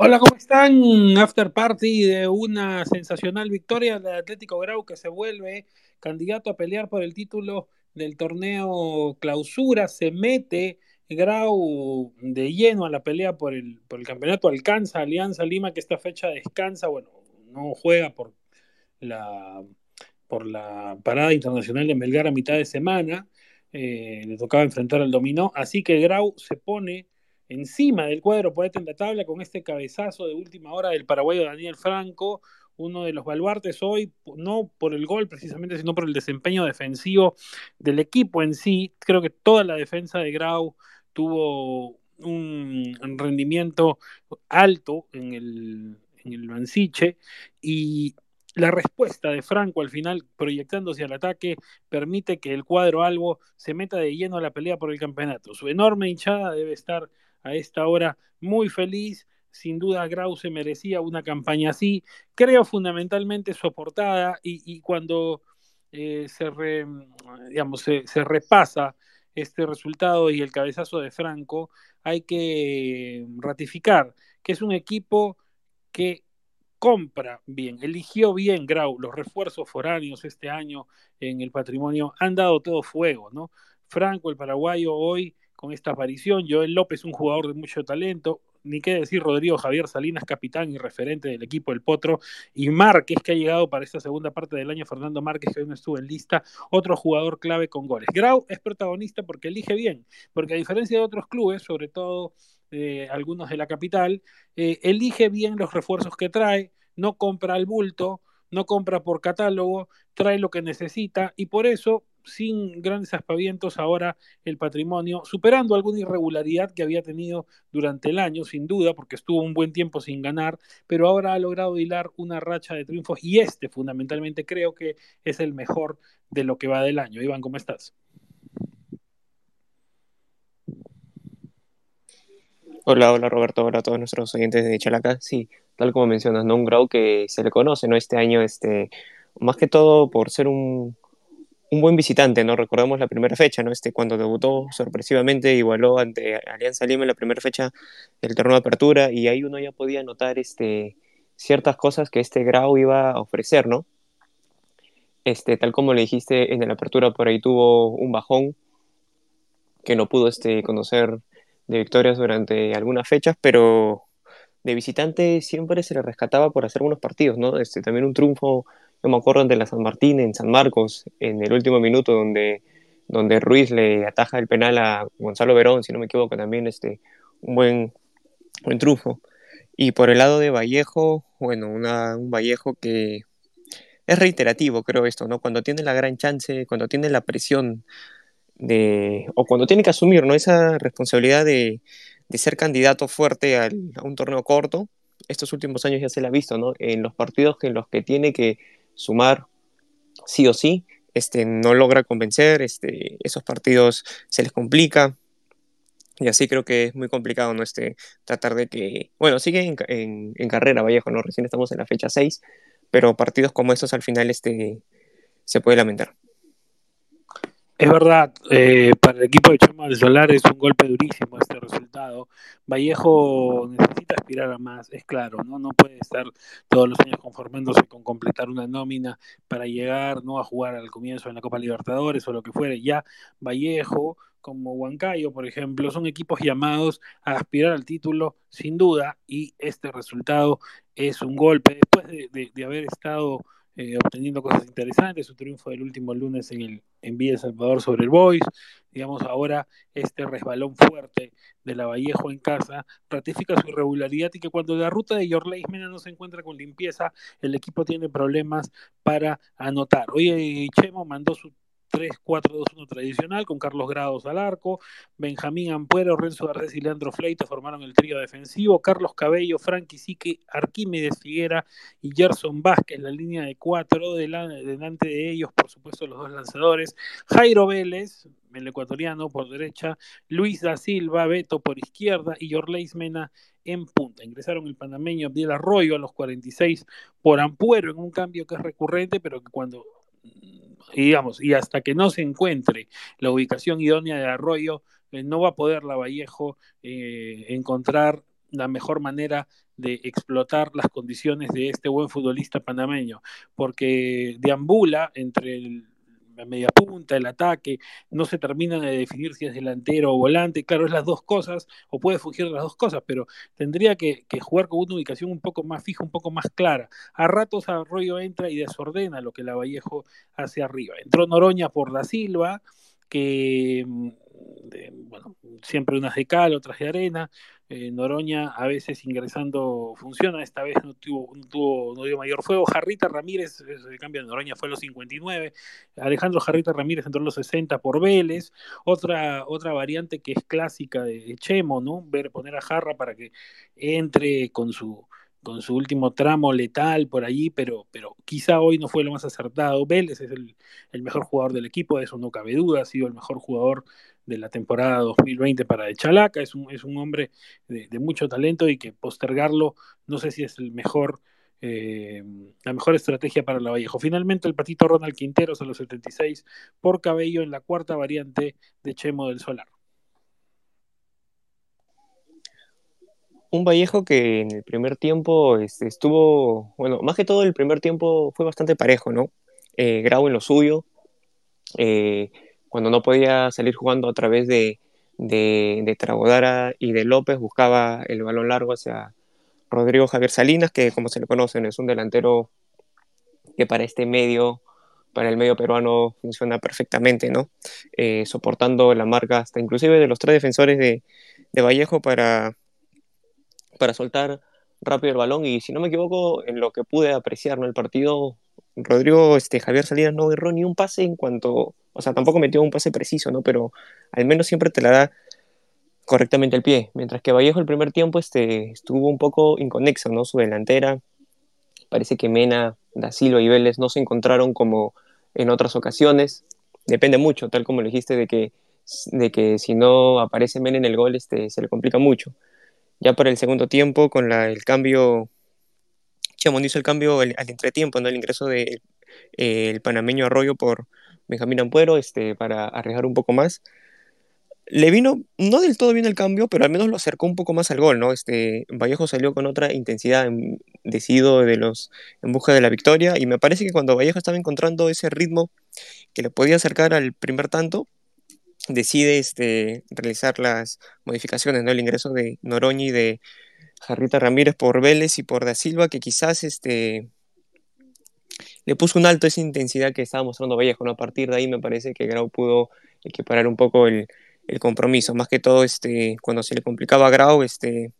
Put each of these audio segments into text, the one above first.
Hola, ¿cómo están? After party de una sensacional victoria del Atlético Grau que se vuelve candidato a pelear por el título del torneo clausura, se mete Grau de lleno a la pelea por el, por el campeonato, alcanza Alianza Lima que esta fecha descansa, bueno, no juega por la, por la parada internacional de Melgar a mitad de semana, eh, le tocaba enfrentar al dominó, así que Grau se pone encima del cuadro poeta en la tabla con este cabezazo de última hora del paraguayo Daniel Franco, uno de los baluartes hoy, no por el gol precisamente, sino por el desempeño defensivo del equipo en sí. Creo que toda la defensa de Grau tuvo un rendimiento alto en el, en el Mansiche y la respuesta de Franco al final, proyectándose al ataque, permite que el cuadro albo se meta de lleno a la pelea por el campeonato. Su enorme hinchada debe estar a esta hora muy feliz. Sin duda, Grau se merecía una campaña así. Creo fundamentalmente soportada y, y cuando eh, se, digamos, se, repasa este resultado y el cabezazo de Franco, hay que ratificar que es un equipo que compra bien, eligió bien Grau, los refuerzos foráneos este año en el patrimonio han dado todo fuego, ¿no? Franco, el paraguayo, hoy con esta aparición. Joel López, un jugador de mucho talento. Ni qué decir, Rodrigo Javier Salinas, capitán y referente del equipo del Potro. Y Márquez, que ha llegado para esta segunda parte del año. Fernando Márquez, que hoy no estuvo en lista. Otro jugador clave con goles. Grau es protagonista porque elige bien. Porque a diferencia de otros clubes, sobre todo eh, algunos de la capital, eh, elige bien los refuerzos que trae. No compra al bulto, no compra por catálogo, trae lo que necesita. Y por eso sin grandes aspavientos ahora el patrimonio, superando alguna irregularidad que había tenido durante el año, sin duda, porque estuvo un buen tiempo sin ganar, pero ahora ha logrado hilar una racha de triunfos y este fundamentalmente creo que es el mejor de lo que va del año. Iván, ¿cómo estás? Hola, hola Roberto, hola a todos nuestros oyentes de Chalaca. Sí, tal como mencionas, ¿no? Un Grau que se le conoce, ¿no? Este año, este, más que todo por ser un, un buen visitante, ¿no? Recordemos la primera fecha, ¿no? Este, cuando debutó sorpresivamente, igualó ante Alianza Lima en la primera fecha del torneo de apertura y ahí uno ya podía notar este, ciertas cosas que este Grau iba a ofrecer, ¿no? Este, tal como le dijiste en la apertura, por ahí tuvo un bajón que no pudo este, conocer de victorias durante algunas fechas, pero de visitante siempre se le rescataba por hacer buenos partidos, ¿no? Este, también un triunfo yo me acuerdo de la San Martín en San Marcos, en el último minuto donde, donde Ruiz le ataja el penal a Gonzalo Verón, si no me equivoco, también este, un buen, buen trufo. Y por el lado de Vallejo, bueno, un Vallejo que es reiterativo, creo esto, ¿no? Cuando tiene la gran chance, cuando tiene la presión de, o cuando tiene que asumir, ¿no? Esa responsabilidad de, de ser candidato fuerte a un torneo corto, estos últimos años ya se la ha visto, ¿no? En los partidos en los que tiene que sumar sí o sí, este, no logra convencer, este, esos partidos se les complica. Y así creo que es muy complicado ¿no? este, tratar de que, bueno, sigue en, en, carrera Vallejo, ¿no? Recién estamos en la fecha 6, pero partidos como estos al final este, se puede lamentar. Es verdad, eh, para el equipo de Chama del Solar es un golpe durísimo este resultado. Vallejo necesita aspirar a más, es claro, ¿no? No puede estar todos los años conformándose con completar una nómina para llegar, ¿no? A jugar al comienzo en la Copa Libertadores o lo que fuere. Ya Vallejo, como Huancayo, por ejemplo, son equipos llamados a aspirar al título, sin duda, y este resultado es un golpe. Después de, de, de haber estado eh, obteniendo cosas interesantes, su triunfo del último lunes en el en Villa Salvador sobre el Boys, digamos ahora este resbalón fuerte de la Vallejo en casa ratifica su irregularidad y que cuando la ruta de Yorley Mena no se encuentra con limpieza, el equipo tiene problemas para anotar. Hoy Chemo mandó su 3-4-2-1 tradicional con Carlos Grados al arco, Benjamín Ampuero, Renzo Garcés y Leandro Fleito formaron el trío defensivo, Carlos Cabello, Frankie Sique, Arquímedes Figuera y Gerson Vázquez, la línea de cuatro, delante de ellos, por supuesto, los dos lanzadores, Jairo Vélez, el ecuatoriano por derecha, Luis da Silva, Beto por izquierda y Orleis Mena en punta. Ingresaron el panameño Abdiel Arroyo a los 46 por Ampuero en un cambio que es recurrente, pero que cuando y digamos, y hasta que no se encuentre la ubicación idónea de Arroyo, eh, no va a poder la Vallejo eh, encontrar la mejor manera de explotar las condiciones de este buen futbolista panameño, porque deambula entre el, media punta, el ataque, no se termina de definir si es delantero o volante, claro, es las dos cosas, o puede fungir las dos cosas, pero tendría que, que, jugar con una ubicación un poco más fija, un poco más clara. A ratos Arroyo entra y desordena lo que la Vallejo hace arriba. Entró Noroña por Da Silva, que bueno, siempre unas de cal, otras de arena. Eh, Noroña a veces ingresando funciona, esta vez no tuvo, no tuvo no dio mayor fuego. Jarrita Ramírez, el cambio de Noroña fue a los 59. Alejandro Jarrita Ramírez entró en los 60 por Vélez. Otra, otra variante que es clásica de Chemo, ¿no? Ver, poner a Jarra para que entre con su con su último tramo letal por allí, pero, pero quizá hoy no fue lo más acertado. Vélez es el, el, mejor jugador del equipo, de eso no cabe duda, ha sido el mejor jugador de la temporada 2020 para Chalaca, es un, es un hombre de, mucho talento y que postergarlo no sé si es el mejor, eh, la mejor estrategia para la Vallejo. Finalmente el patito Ronald Quinteros a los 76 por cabello en la cuarta variante de Chemo del Solar. un Vallejo que en el primer tiempo este, estuvo, bueno, más que todo el primer tiempo fue bastante parejo, ¿no? Eh, en lo suyo, eh, cuando no podía salir jugando a través de, de, de Tragodara y de López, buscaba el balón largo hacia Rodrigo Javier Salinas, que como se le conocen es un delantero que para este medio, para el medio peruano funciona perfectamente, ¿no? Eh, soportando la marca hasta inclusive de los tres defensores de, de Vallejo para para soltar rápido el balón y si no me equivoco, en lo que pude apreciar ¿no? el partido, Rodrigo este, Javier Salinas no erró ni un pase en cuanto, o sea, tampoco metió un pase preciso, ¿no? Pero al menos siempre te la da correctamente el pie, mientras que Vallejo el primer tiempo este, estuvo un poco inconexo, ¿no? Su delantera, parece que Mena, Da Silva y Vélez no se encontraron como en otras ocasiones, depende mucho, tal como le dijiste, de que, si no aparece Mena en el gol este, se le complica mucho ya para el segundo tiempo, con el cambio, Chamón hizo el cambio al, al entretiempo, ¿no? el ingreso del de, el panameño Arroyo por Benjamín Ampuero este, para arriesgar un poco más. Le vino, no del todo bien el cambio, pero al menos lo acercó un poco más al gol, ¿no? Este, Vallejo salió con otra intensidad, decidido de los, en busca de la victoria, y me parece que cuando Vallejo estaba encontrando ese ritmo que le podía acercar al primer tanto, decide este, realizar las modificaciones, ¿no? El ingreso de Noroñi de Jarrita Ramírez por Vélez y por Da Silva, que quizás este, le puso un alto esa intensidad que estaba mostrando Vallejo, ¿no? A partir de ahí me parece que Grau pudo equiparar un poco el, el compromiso, más que todo este, cuando se le complicaba a Grau, este,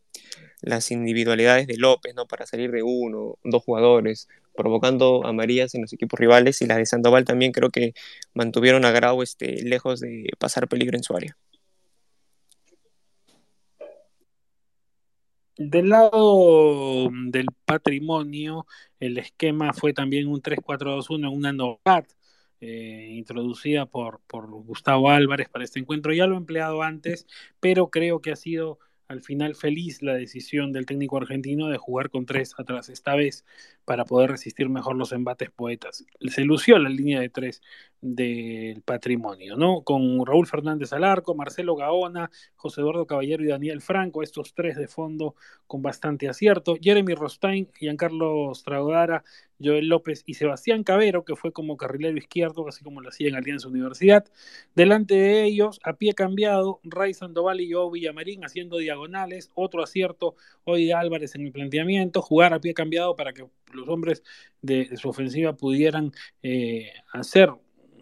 las individualidades de López, ¿no? Para salir de uno, dos jugadores, provocando amarillas en los equipos rivales y las de Sandoval también creo que mantuvieron a Grau este, lejos de pasar peligro en su área. Del lado del patrimonio, el esquema fue también un 3-4-2-1 una novedad eh, introducida por, por Gustavo Álvarez para este encuentro. Ya lo he empleado antes, pero creo que ha sido al final feliz la decisión del técnico argentino de jugar con tres atrás, esta vez para poder resistir mejor los embates poetas. Se lució la línea de tres del patrimonio, ¿no? Con Raúl Fernández al arco, Marcelo Gaona, José Eduardo Caballero y Daniel Franco, estos tres de fondo con bastante acierto, Jeremy Rostain, Giancarlo Straudara, Joel López y Sebastián Cabero, que fue como carrilero izquierdo, así como lo hacía en Alianza Universidad. Delante de ellos, a pie cambiado, Ray Sandoval y Joe Villamarín haciendo diagonales, otro acierto hoy Álvarez en el planteamiento, jugar a pie cambiado para que los hombres de, de su ofensiva pudieran eh, hacer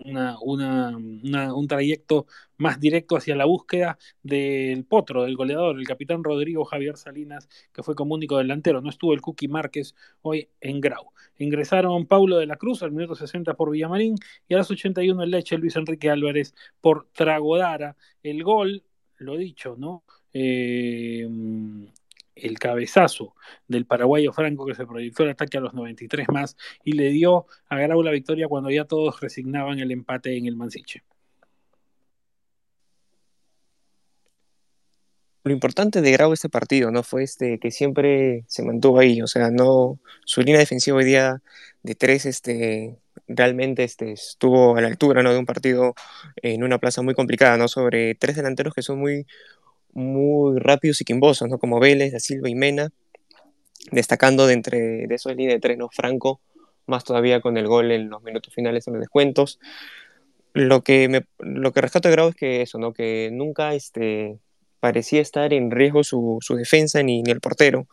una, una, una, un trayecto más directo hacia la búsqueda del potro, del goleador, el capitán Rodrigo Javier Salinas, que fue como único delantero. No estuvo el Cookie Márquez hoy en Grau. Ingresaron Paulo de la Cruz al minuto 60 por Villamarín y a las 81 el Leche Luis Enrique Álvarez por Tragodara. El gol, lo dicho, ¿no? Eh, el cabezazo del paraguayo Franco que se proyectó el ataque a los 93 más y le dio a Grau la victoria cuando ya todos resignaban el empate en el Mansiche. Lo importante de Grau este partido, ¿no? Fue este que siempre se mantuvo ahí, o sea, no su línea defensiva hoy día de tres este realmente este, estuvo a la altura ¿no? de un partido en una plaza muy complicada, ¿no? Sobre tres delanteros que son muy, muy rápidos y quimbosos, ¿no? Como Vélez, Da Silva y Mena, destacando de entre de esos línea de tres, ¿no? Franco, más todavía con el gol en los minutos finales en los descuentos. Lo que, me, lo que rescato de Grau es que eso, ¿no? Que nunca este, parecía estar en riesgo su, su defensa ni, ni, el portero.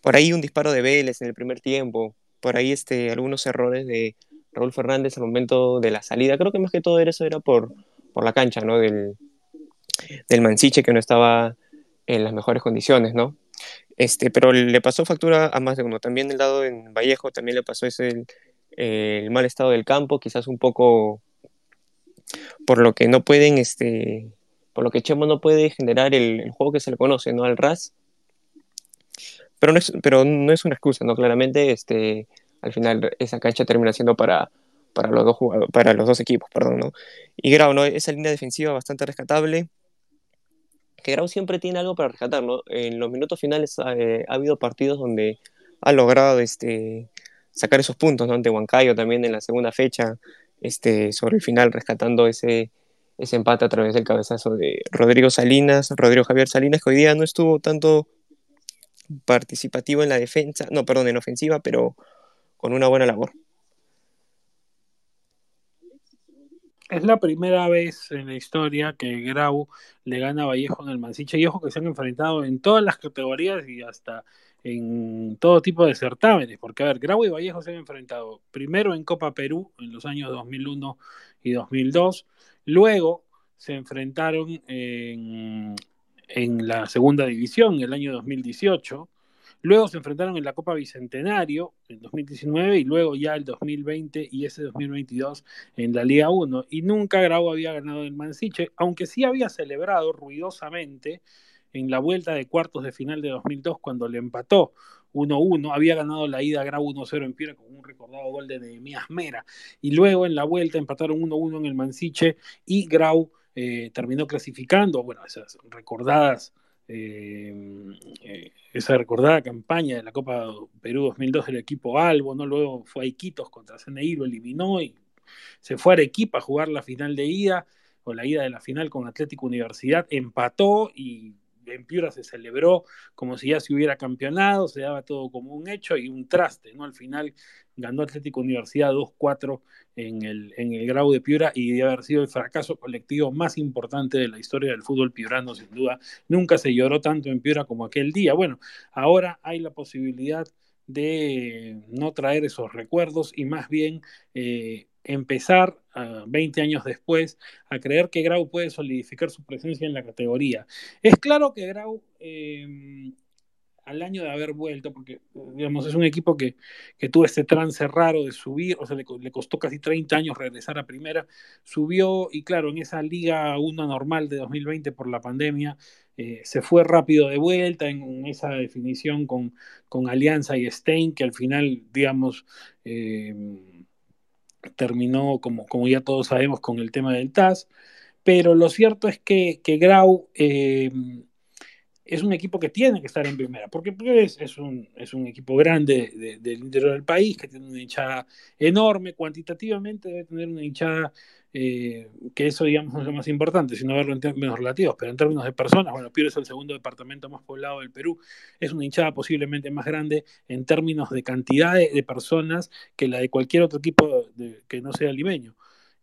Por ahí un disparo de Vélez en el primer tiempo, por ahí este, algunos errores de Raúl Fernández al momento de la salida. Creo que más que todo eso era por, por la cancha, ¿no? Del, del Mansiche que no estaba en las mejores condiciones, ¿no? Este, pero le pasó factura a más de uno. También el lado en Vallejo también le pasó ese el, el, mal estado del campo, quizás un poco por lo que no pueden, este, por lo que Chemo no puede generar el, el juego que se le conoce, ¿no? Al RAS. Pero no es, pero no es una excusa, ¿no? Claramente, este, al final esa cancha termina siendo para, para los dos para los dos equipos, perdón, ¿no? Y Grau, ¿no? Esa línea defensiva bastante rescatable. Que Grau siempre tiene algo para rescatar, ¿no? En los minutos finales eh, ha habido partidos donde ha logrado este, sacar esos puntos, ¿no? Ante Huancayo también en la segunda fecha, este, sobre el final rescatando ese, ese empate a través del cabezazo de Rodrigo Salinas, Rodrigo Javier Salinas, que hoy día no estuvo tanto participativo en la defensa, no, perdón, en ofensiva, pero con una buena labor. Es la primera vez en la historia que Grau le gana a Vallejo en el Mansiche y ojo que se han enfrentado en todas las categorías y hasta en todo tipo de certámenes, porque a ver, Grau y Vallejo se han enfrentado primero en Copa Perú en los años 2001 y 2002, luego se enfrentaron en, en la segunda división el año 2018, Luego se enfrentaron en la Copa Bicentenario en 2019 y luego ya el 2020 y ese 2022 en la Liga 1. Y nunca Grau había ganado el Mansiche, aunque sí había celebrado ruidosamente en la vuelta de cuartos de final de 2002 cuando le empató 1-1. Había ganado la ida Grau 1-0 en Piura con un recordado gol de Nehemías Mera. Y luego en la vuelta empataron 1-1 en el Mansiche y Grau eh, terminó clasificando, bueno, esas recordadas eh, eh, esa recordada campaña de la Copa Perú 2002 del equipo Albo, ¿no? Luego fue a Iquitos contra CNI, lo eliminó y se fue a Arequipa a jugar la final de ida, o la ida de la final con Atlético Universidad, empató y en Piura se celebró como si ya se hubiera campeonado, se daba todo como un hecho y un traste, ¿no? Al final ganó Atlético Universidad 2-4 en el, en el Grau de Piura y debe haber sido el fracaso colectivo más importante de la historia del fútbol piurano, sin duda. Nunca se lloró tanto en Piura como aquel día. Bueno, ahora hay la posibilidad de no traer esos recuerdos y más bien eh, empezar, uh, 20 años después, a creer que Grau puede solidificar su presencia en la categoría. Es claro que Grau, eh, al año de haber vuelto, porque digamos, es un equipo que, que tuvo este trance raro de subir, o sea, le, costó casi 30 años regresar a primera, subió y claro, en esa Liga 1 normal de 2020 por la pandemia, eh, se fue rápido de vuelta en esa definición con, con Alianza y Stein, que al final, digamos, eh, terminó, como, como ya todos sabemos, con el tema del TAS, pero lo cierto es que, que Grau eh, es un equipo que tiene que estar en primera, porque pues, es, un, es un equipo grande de, de, del interior del país, que tiene una hinchada enorme, cuantitativamente debe tener una hinchada eh, que eso, digamos, no es lo más importante, sino verlo en términos relativos, pero en términos de personas, bueno, Piura es el segundo departamento más poblado del Perú, es una hinchada posiblemente más grande en términos de cantidad de, personas que la de cualquier otro equipo que no sea limeño.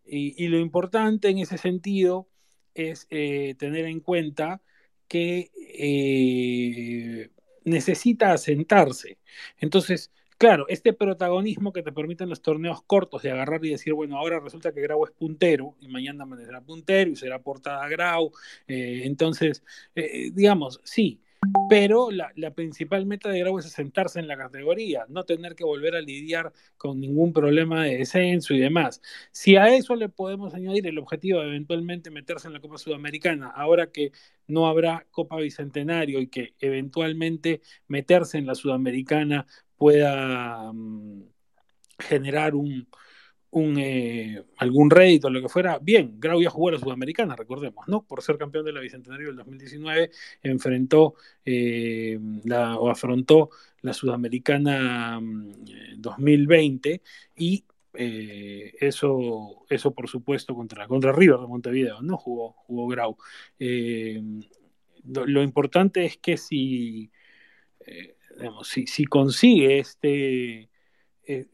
Y, y, lo importante en ese sentido es eh, tener en cuenta que eh, necesita asentarse. Entonces, claro, este protagonismo que te permiten los torneos cortos de agarrar y decir, bueno, ahora resulta que Grau es puntero y mañana será puntero y será portada Grau. Eh, entonces, eh, digamos, sí, pero la, la, principal meta de Grau es sentarse en la categoría, no tener que volver a lidiar con ningún problema de descenso y demás. Si a eso le podemos añadir el objetivo de eventualmente meterse en la Copa Sudamericana, ahora que no habrá Copa Bicentenario y que eventualmente meterse en la Sudamericana pueda um, generar un, un, eh, algún rédito lo que fuera, bien, Grau ya jugó a la Sudamericana, recordemos, ¿no? Por ser campeón de la Bicentenario del 2019, enfrentó eh, la, o afrontó la Sudamericana 2020 y eh, eso, eso por supuesto contra, contra River de Montevideo, ¿no? Jugó, jugó Grau. Lo, importante es que si, si, si, consigue este, eh,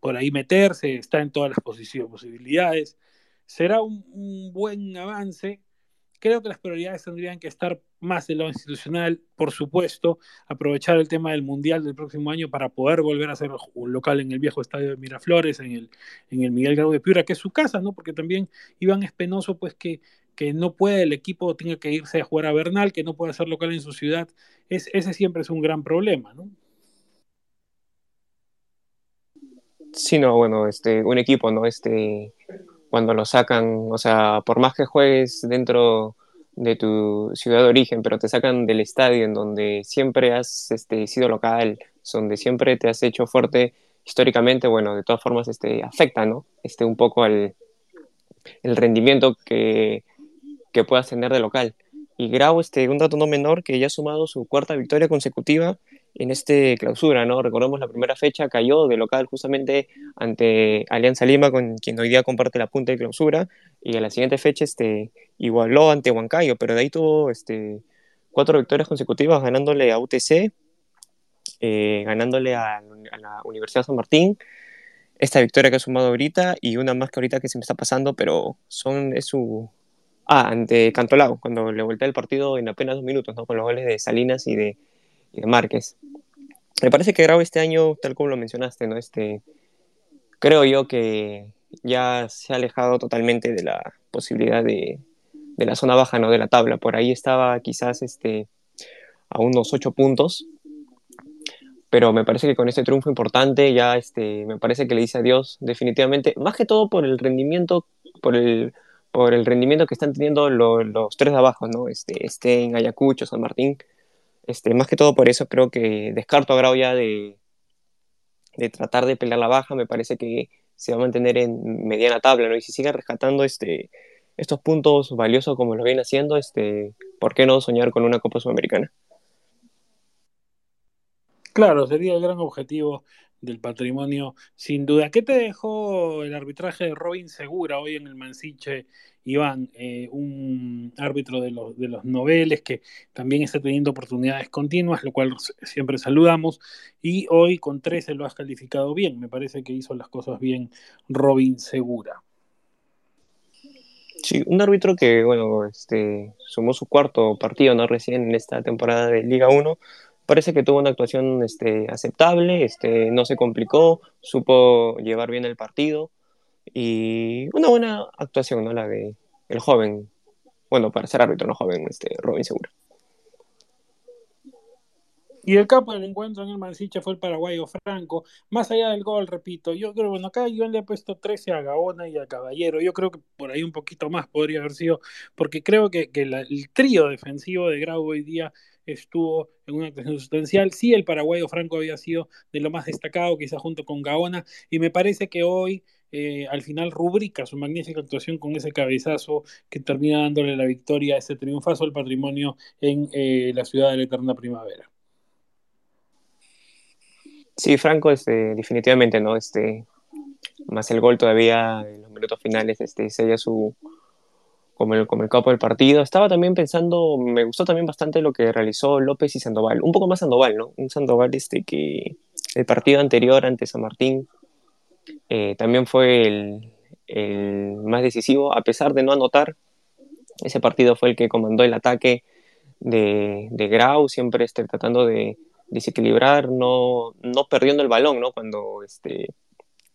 por ahí meterse, está en todas las posibilidades, será un, buen avance Creo que las prioridades tendrían que estar más de lo institucional, por supuesto, aprovechar el tema del Mundial del próximo año para poder volver a ser un local en el viejo estadio de Miraflores, en el, en el Miguel Grau de Piura, que es su casa, ¿no? Porque también Iván es penoso, pues que, que no puede el equipo, tenga que irse a jugar a Bernal, que no puede ser local en su ciudad. Es, ese siempre es un gran problema, ¿no? Sí, no, bueno, este, un equipo, ¿no? Este, cuando lo sacan, o sea, por más que juegues dentro de tu ciudad de origen, pero te sacan del estadio en donde siempre has este, sido local, donde siempre te has hecho fuerte históricamente, bueno, de todas formas este, afecta, ¿no? Este, un poco al el rendimiento que, que puedas tener de local. Y Grau, este, un dato no menor, que ya ha sumado su cuarta victoria consecutiva en este clausura, ¿no? Recordemos la primera fecha cayó de local justamente ante Alianza Lima, con quien hoy día comparte la punta de clausura, y a la siguiente fecha este, igualó ante Huancayo, pero de ahí tuvo este, cuatro victorias consecutivas ganándole a UTC, eh, ganándole a, la Universidad San Martín, esta victoria que ha sumado ahorita y una más que ahorita que se me está pasando, pero son, es su... Ah, ante Cantolao, cuando le voltea el partido en apenas dos minutos, ¿no? Con los goles de Salinas y de Márquez. Me parece que Grau este año, tal como lo mencionaste, ¿no? Este, creo yo que ya se ha alejado totalmente de la posibilidad de, de la zona baja, ¿no? De la tabla. Por ahí estaba quizás este, a unos ocho puntos, pero me parece que con este triunfo importante ya este, me parece que le dice adiós definitivamente, más que todo por el rendimiento, por el, por el rendimiento que están teniendo los tres de abajo, ¿no? Este, en Ayacucho, San Martín, este, más que todo por eso creo que descarto a Grau ya de, de tratar de pelear la baja, me parece que se va a mantener en mediana tabla, ¿no? Y si sigue rescatando este, estos puntos valiosos como lo viene haciendo, este, ¿por qué no soñar con una Copa Sudamericana? Claro, sería el gran objetivo del patrimonio, sin duda. ¿Qué te dejó el arbitraje de Robin Segura hoy en el Mansiche, Iván? Eh, un árbitro de los, de los noveles que también está teniendo oportunidades continuas, lo cual siempre saludamos, y hoy con 13 lo has calificado bien. Me parece que hizo las cosas bien Robin Segura. Sí, un árbitro que, bueno, este, sumó su cuarto partido, ¿no? Recién en esta temporada de Liga 1, parece que tuvo una actuación este, aceptable, este, no se complicó, supo llevar bien el partido y una buena actuación, ¿no? La de el joven, bueno, para ser árbitro, no joven, este, Robin Segura. Y el capo del encuentro en el Mansiche fue el paraguayo Franco. Más allá del gol, repito, yo creo, bueno, acá yo le he puesto 13 a Gaona y a Caballero. Yo creo que por ahí un poquito más podría haber sido, porque creo que, que el trío defensivo de Grau hoy día estuvo en una actuación sustancial. Sí, el paraguayo Franco había sido de lo más destacado, quizás junto con Gaona, y me parece que hoy eh, al final rubrica su magnífica actuación con ese cabezazo que termina dándole la victoria, ese triunfazo al patrimonio en eh, la ciudad de la eterna primavera. Sí, Franco, este, definitivamente, ¿no? Este, más el gol todavía en los minutos finales, este, sella su, como el, como el capo del partido. Estaba también pensando, me gustó también bastante lo que realizó López y Sandoval. Un poco más Sandoval, ¿no? Un Sandoval este que el partido anterior ante San Martín eh, también fue el, el, más decisivo, a pesar de no anotar. Ese partido fue el que comandó el ataque de, de Grau, siempre este, tratando de desequilibrar, no, no perdiendo el balón, ¿no? Cuando este,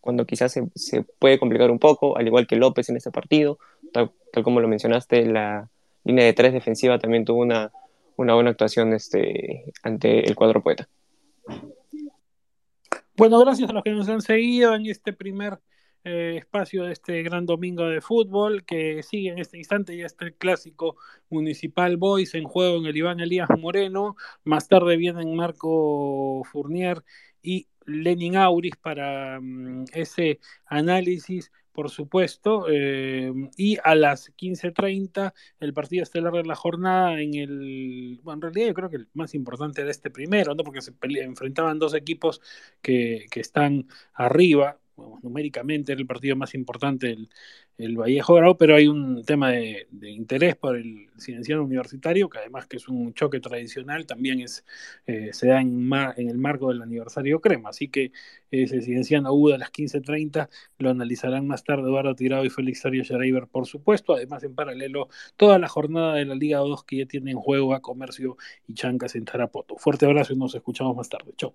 cuando quizás se, se, puede complicar un poco, al igual que López en ese partido, como lo mencionaste, la línea de tres defensiva también tuvo una, una buena actuación este, ante el cuadro poeta. Bueno, gracias a los que nos han seguido en este primer eh, espacio de este gran domingo de fútbol que sigue en este instante. Ya está el clásico Municipal Boys en juego en el Iván Elías Moreno. Más tarde vienen Marco Fournier y Lenin Auris para mm, ese análisis, por supuesto. Eh, y a las 15.30 el partido estelar de la jornada en el... Bueno, en realidad yo creo que el más importante de este primero, ¿no? porque se enfrentaban dos equipos que, que están arriba numéricamente era el partido más importante el, el Vallejo Grau, pero hay un tema de, interés por el cienciano universitario, que además que es un choque tradicional, también es, eh, se da en, en, el marco del aniversario Crema, así que ese cienciano UDA a las 15.30 lo analizarán más tarde Eduardo Tirado y Félix Sario Schreiber, por supuesto, además en paralelo toda la jornada de la Liga 2 que ya tiene en juego a Comercio y Chancas en Tarapoto. Fuerte abrazo y nos escuchamos más tarde. Chau.